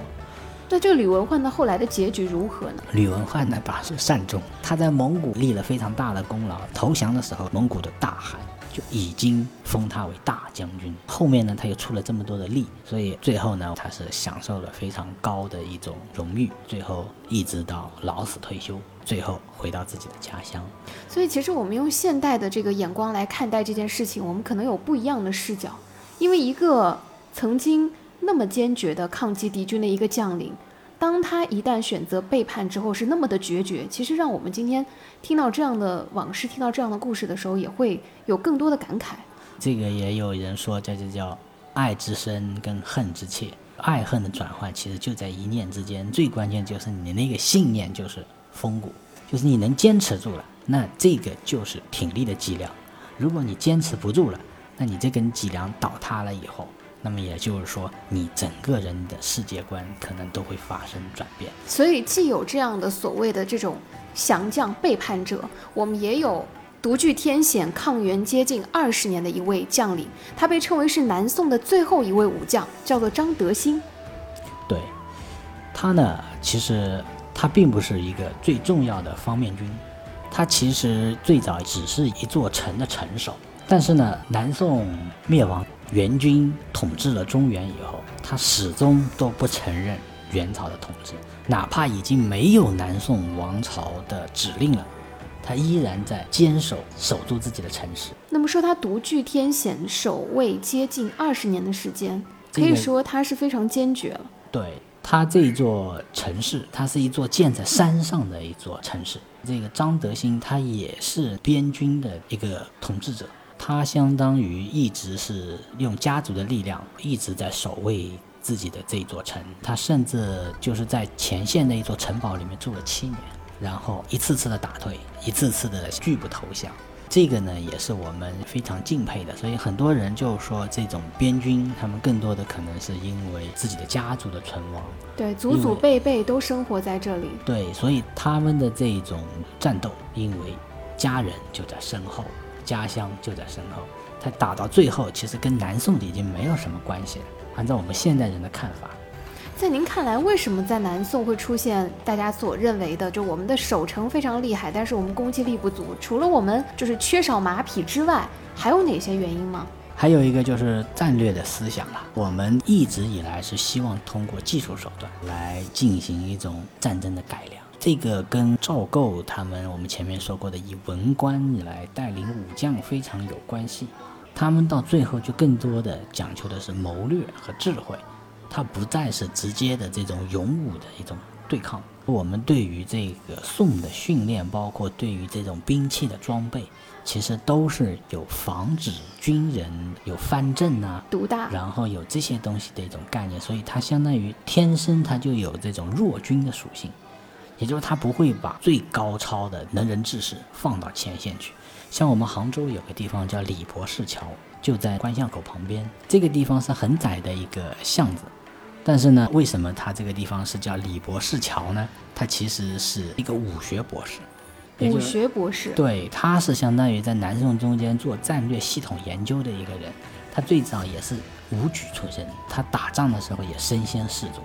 B: 那这个吕文焕的后来的结局如何呢？
C: 吕文焕呢，把是善终，他在蒙古立了非常大的功劳。投降的时候，蒙古的大汗就已经封他为大将军。后面呢，他又出了这么多的力，所以最后呢，他是享受了非常高的一种荣誉。最后一直到老死退休。最后回到自己的家乡，
B: 所以其实我们用现代的这个眼光来看待这件事情，我们可能有不一样的视角。因为一个曾经那么坚决的抗击敌军的一个将领，当他一旦选择背叛之后，是那么的决绝。其实让我们今天听到这样的往事，听到这样的故事的时候，也会有更多的感慨。
C: 这个也有人说，这就叫爱之深跟恨之切，爱恨的转换其实就在一念之间。最关键就是你那个信念，就是。风骨就是你能坚持住了，那这个就是挺立的脊梁。如果你坚持不住了，那你这根脊梁倒塌了以后，那么也就是说，你整个人的世界观可能都会发生转变。
B: 所以，既有这样的所谓的这种降将背叛者，我们也有独具天险、抗元接近二十年的一位将领，他被称为是南宋的最后一位武将，叫做张德兴。
C: 对，他呢，其实。他并不是一个最重要的方面军，他其实最早只是一座城的城守。但是呢，南宋灭亡，元军统治了中原以后，他始终都不承认元朝的统治，哪怕已经没有南宋王朝的指令了，他依然在坚守守住自己的城市。
B: 那么说他独具天险，守卫接近二十年的时间，可以说他是非常坚决了。
C: 对。他这座城市，它是一座建在山上的一座城市。这个张德兴，他也是边军的一个统治者，他相当于一直是用家族的力量一直在守卫自己的这座城。他甚至就是在前线的一座城堡里面住了七年，然后一次次的打退，一次次的拒不投降。这个呢，也是我们非常敬佩的。所以很多人就说，这种边军他们更多的可能是因为自己的家族的存亡，
B: 对，祖祖辈辈都生活在这里。
C: 对，所以他们的这种战斗，因为家人就在身后，家乡就在身后，他打到最后，其实跟南宋已经没有什么关系了。按照我们现代人的看法。
B: 在您看来，为什么在南宋会出现大家所认为的，就我们的守城非常厉害，但是我们攻击力不足？除了我们就是缺少马匹之外，还有哪些原因吗？
C: 还有一个就是战略的思想了。我们一直以来是希望通过技术手段来进行一种战争的改良，这个跟赵构他们我们前面说过的以文官来带领武将非常有关系。他们到最后就更多的讲求的是谋略和智慧。它不再是直接的这种勇武的一种对抗。我们对于这个宋的训练，包括对于这种兵器的装备，其实都是有防止军人有藩镇啊、
B: 独大，
C: 然后有这些东西的一种概念。所以它相当于天生它就有这种弱军的属性，也就是他不会把最高超的能人志士放到前线去。像我们杭州有个地方叫李博士桥，就在观巷口旁边，这个地方是很窄的一个巷子。但是呢，为什么它这个地方是叫李博士桥呢？它其实是一个武学博士，
B: 武学博士。
C: 对，他是相当于在南宋中间做战略系统研究的一个人。他最早也是武举出身，他打仗的时候也身先士卒。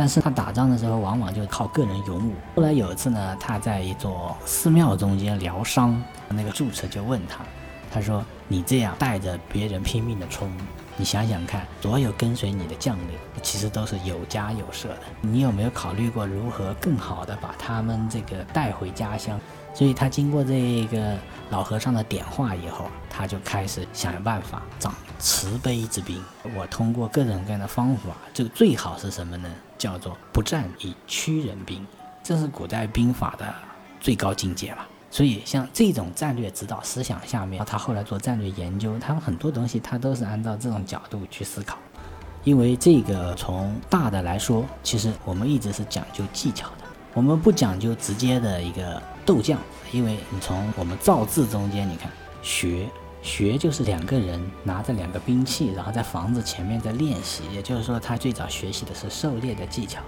C: 但是他打仗的时候往往就靠个人勇武。后来有一次呢，他在一座寺庙中间疗伤，那个住持就问他，他说：“你这样带着别人拼命的冲。”你想想看，所有跟随你的将领，其实都是有家有舍的。你有没有考虑过如何更好的把他们这个带回家乡？所以他经过这个老和尚的点化以后，他就开始想办法长慈悲之兵。我通过各种各样的方法，这个最好是什么呢？叫做不战以屈人兵，这是古代兵法的最高境界了。所以，像这种战略指导思想下面，他后来做战略研究，他们很多东西他都是按照这种角度去思考。因为这个从大的来说，其实我们一直是讲究技巧的，我们不讲究直接的一个斗将。因为你从我们造字中间，你看学学就是两个人拿着两个兵器，然后在房子前面在练习，也就是说，他最早学习的是狩猎的技巧。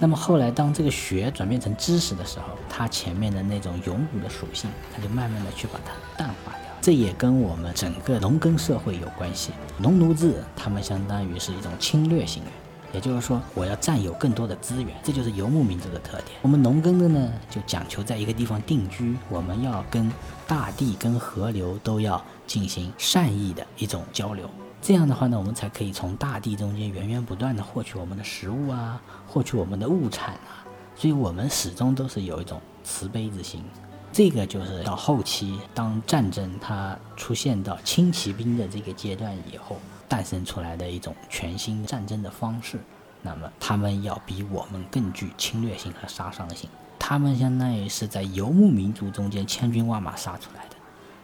C: 那么后来，当这个学转变成知识的时候，它前面的那种勇武的属性，它就慢慢的去把它淡化掉。这也跟我们整个农耕社会有关系。农奴制，他们相当于是一种侵略性的，也就是说，我要占有更多的资源，这就是游牧民族的特点。我们农耕的呢，就讲求在一个地方定居，我们要跟大地、跟河流都要进行善意的一种交流。这样的话呢，我们才可以从大地中间源源不断的获取我们的食物啊，获取我们的物产啊，所以我们始终都是有一种慈悲之心。这个就是到后期，当战争它出现到轻骑兵的这个阶段以后，诞生出来的一种全新战争的方式。那么他们要比我们更具侵略性和杀伤性，他们相当于是在游牧民族中间千军万马杀出来的。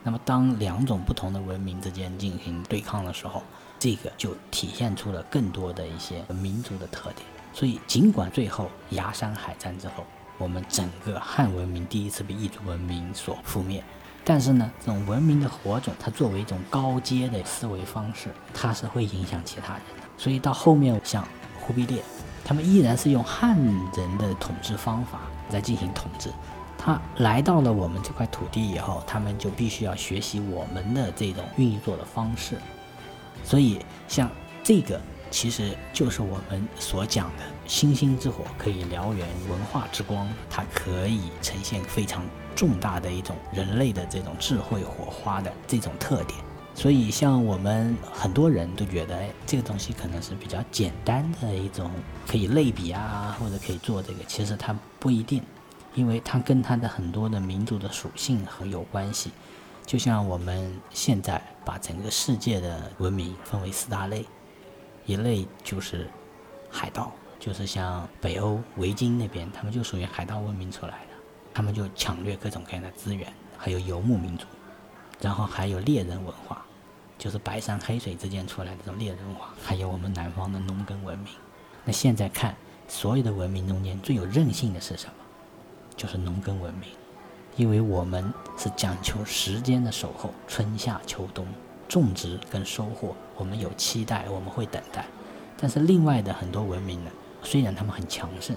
C: 那么，当两种不同的文明之间进行对抗的时候，这个就体现出了更多的一些民族的特点。所以，尽管最后崖山海战之后，我们整个汉文明第一次被异族文明所覆灭，但是呢，这种文明的火种，它作为一种高阶的思维方式，它是会影响其他人的。所以到后面，像忽必烈，他们依然是用汉人的统治方法在进行统治。他来到了我们这块土地以后，他们就必须要学习我们的这种运作的方式。所以，像这个其实就是我们所讲的“星星之火可以燎原，文化之光它可以呈现非常重大的一种人类的这种智慧火花的这种特点”。所以，像我们很多人都觉得，哎，这个东西可能是比较简单的一种可以类比啊，或者可以做这个，其实它不一定。因为它跟它的很多的民族的属性很有关系，就像我们现在把整个世界的文明分为四大类，一类就是海盗，就是像北欧维京那边，他们就属于海盗文明出来的，他们就抢掠各种各样的资源，还有游牧民族，然后还有猎人文化，就是白山黑水之间出来的这种猎人文化，还有我们南方的农耕文明，那现在看，所有的文明中间最有韧性的是什么？就是农耕文明，因为我们是讲求时间的守候，春夏秋冬，种植跟收获，我们有期待，我们会等待。但是另外的很多文明呢，虽然他们很强盛，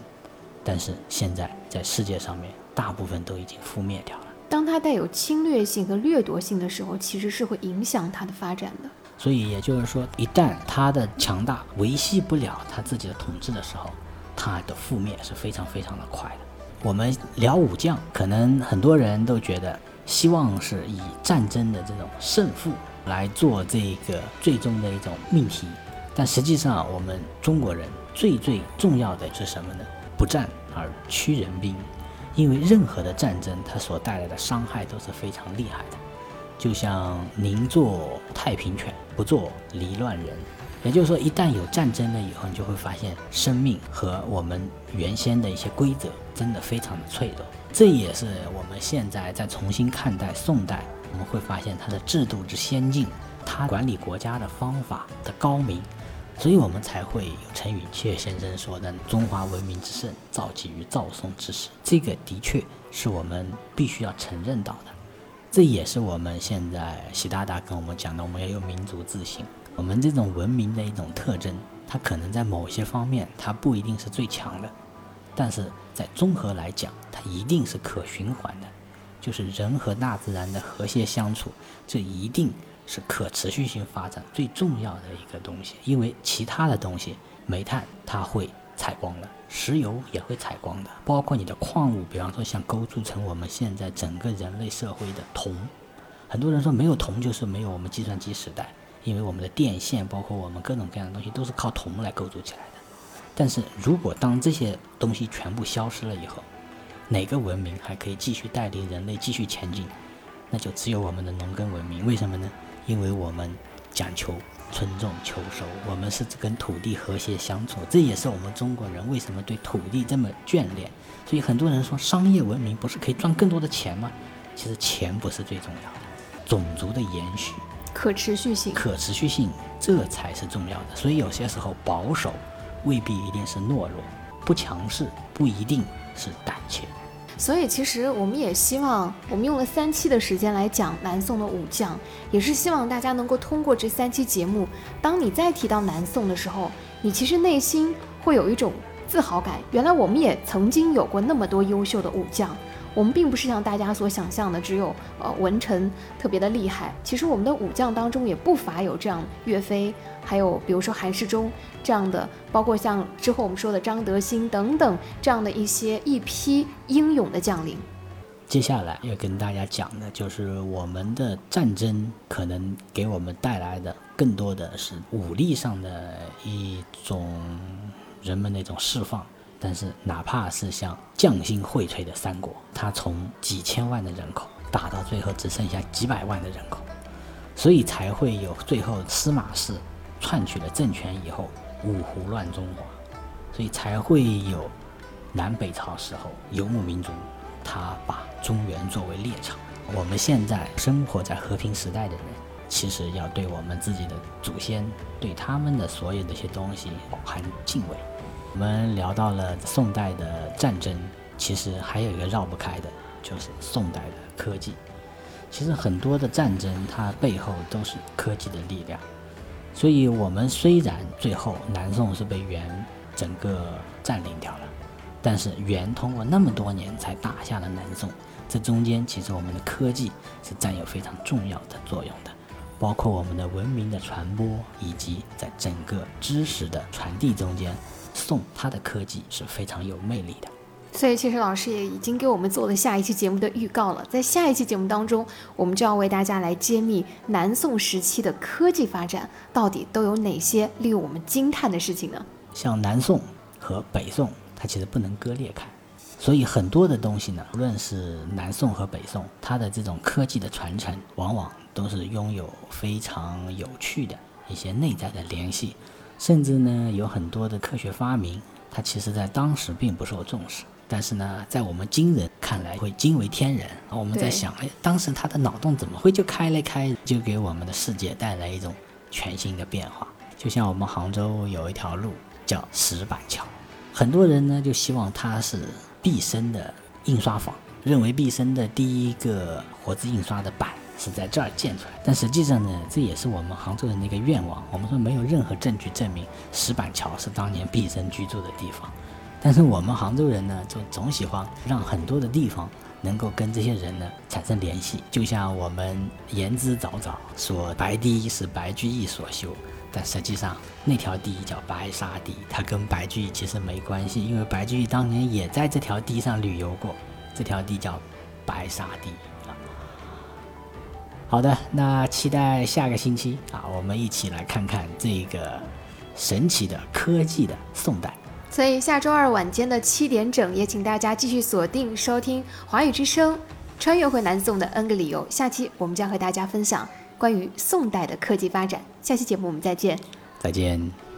C: 但是现在在世界上面，大部分都已经覆灭掉了。
B: 当它带有侵略性和掠夺性的时候，其实是会影响它的发展的。
C: 所以也就是说，一旦它的强大维系不了它自己的统治的时候，它的覆灭是非常非常的快的。我们聊武将，可能很多人都觉得希望是以战争的这种胜负来做这个最终的一种命题，但实际上我们中国人最最重要的是什么呢？不战而屈人兵，因为任何的战争它所带来的伤害都是非常厉害的。就像宁做太平犬，不做离乱人。也就是说，一旦有战争了以后，你就会发现生命和我们原先的一些规则真的非常的脆弱。这也是我们现在在重新看待宋代，我们会发现它的制度之先进，它管理国家的方法的高明，所以我们才会有陈寅恪先生说的“中华文明之盛，造极于赵宋之时”。这个的确是我们必须要承认到的。这也是我们现在习大大跟我们讲的，我们要有民族自信。我们这种文明的一种特征，它可能在某些方面它不一定是最强的，但是在综合来讲，它一定是可循环的。就是人和大自然的和谐相处，这一定是可持续性发展最重要的一个东西。因为其他的东西，煤炭它会。采光的，石油也会采光的，包括你的矿物，比方说像构筑成我们现在整个人类社会的铜。很多人说没有铜就是没有我们计算机时代，因为我们的电线，包括我们各种各样的东西都是靠铜来构筑起来的。但是如果当这些东西全部消失了以后，哪个文明还可以继续带领人类继续前进？那就只有我们的农耕文明。为什么呢？因为我们讲求。春种秋收，我们是跟土地和谐相处，这也是我们中国人为什么对土地这么眷恋。所以很多人说，商业文明不是可以赚更多的钱吗？其实钱不是最重要的，种族的延续、
B: 可持续性、
C: 可持续性这才是重要的。所以有些时候保守未必一定是懦弱，不强势不一定是胆怯。
B: 所以，其实我们也希望，我们用了三期的时间来讲南宋的武将，也是希望大家能够通过这三期节目，当你再提到南宋的时候，你其实内心会有一种自豪感。原来我们也曾经有过那么多优秀的武将。我们并不是像大家所想象的，只有呃文臣特别的厉害。其实我们的武将当中也不乏有这样岳飞，还有比如说韩世忠这样的，包括像之后我们说的张德兴等等这样的一些一批英勇的将领。
C: 接下来要跟大家讲的就是我们的战争可能给我们带来的更多的是武力上的一种人们的一种释放。但是，哪怕是像匠心荟萃的三国，它从几千万的人口打到最后只剩下几百万的人口，所以才会有最后司马氏篡取了政权以后五胡乱中华，所以才会有南北朝时候游牧民族，他把中原作为猎场。我们现在生活在和平时代的人，其实要对我们自己的祖先，对他们的所有的一些东西含敬畏。我们聊到了宋代的战争，其实还有一个绕不开的，就是宋代的科技。其实很多的战争，它背后都是科技的力量。所以，我们虽然最后南宋是被元整个占领掉了，但是元通过那么多年才打下了南宋，这中间其实我们的科技是占有非常重要的作用的，包括我们的文明的传播，以及在整个知识的传递中间。宋它的科技是非常有魅力的，
B: 所以其实老师也已经给我们做了下一期节目的预告了。在下一期节目当中，我们就要为大家来揭秘南宋时期的科技发展到底都有哪些令我们惊叹的事情呢？
C: 像南宋和北宋，它其实不能割裂开，所以很多的东西呢，无论是南宋和北宋，它的这种科技的传承，往往都是拥有非常有趣的一些内在的联系。甚至呢，有很多的科学发明，它其实在当时并不受重视，但是呢，在我们今人看来会惊为天人。我们在想，哎，当时他的脑洞怎么会就开了开，就给我们的世界带来一种全新的变化？就像我们杭州有一条路叫石板桥。很多人呢就希望它是毕生的印刷坊，认为毕生的第一个活字印刷的版是在这儿建出来。但实际上呢，这也是我们杭州人的一个愿望。我们说没有任何证据证明石板桥是当年毕生居住的地方，但是我们杭州人呢，就总喜欢让很多的地方能够跟这些人呢产生联系。就像我们言之凿凿说白堤是白居易所修。但实际上，那条堤叫白沙堤，它跟白居易其实没关系，因为白居易当年也在这条堤上旅游过。这条堤叫白沙堤。好的，那期待下个星期啊，我们一起来看看这个神奇的科技的宋代。
B: 所以下周二晚间的七点整，也请大家继续锁定收听华语之声《穿越回南宋的 N 个理由》。下期我们将和大家分享。关于宋代的科技发展，下期节目我们再见。
C: 再见。